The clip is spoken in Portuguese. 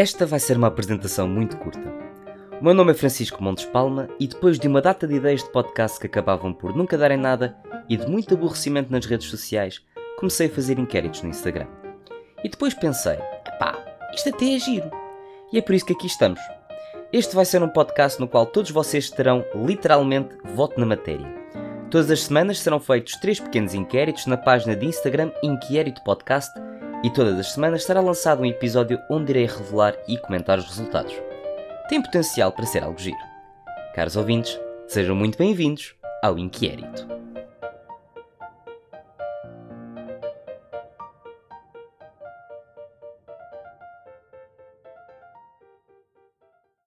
Esta vai ser uma apresentação muito curta. O meu nome é Francisco Montes Palma e depois de uma data de ideias de podcast que acabavam por nunca darem nada e de muito aborrecimento nas redes sociais, comecei a fazer inquéritos no Instagram. E depois pensei, pá, isto até é giro. E é por isso que aqui estamos. Este vai ser um podcast no qual todos vocês terão literalmente voto na matéria. Todas as semanas serão feitos três pequenos inquéritos na página de Instagram Inquérito Podcast e todas as semanas será lançado um episódio onde irei revelar e comentar os resultados. Tem potencial para ser algo giro. Caros ouvintes, sejam muito bem-vindos ao Inquérito.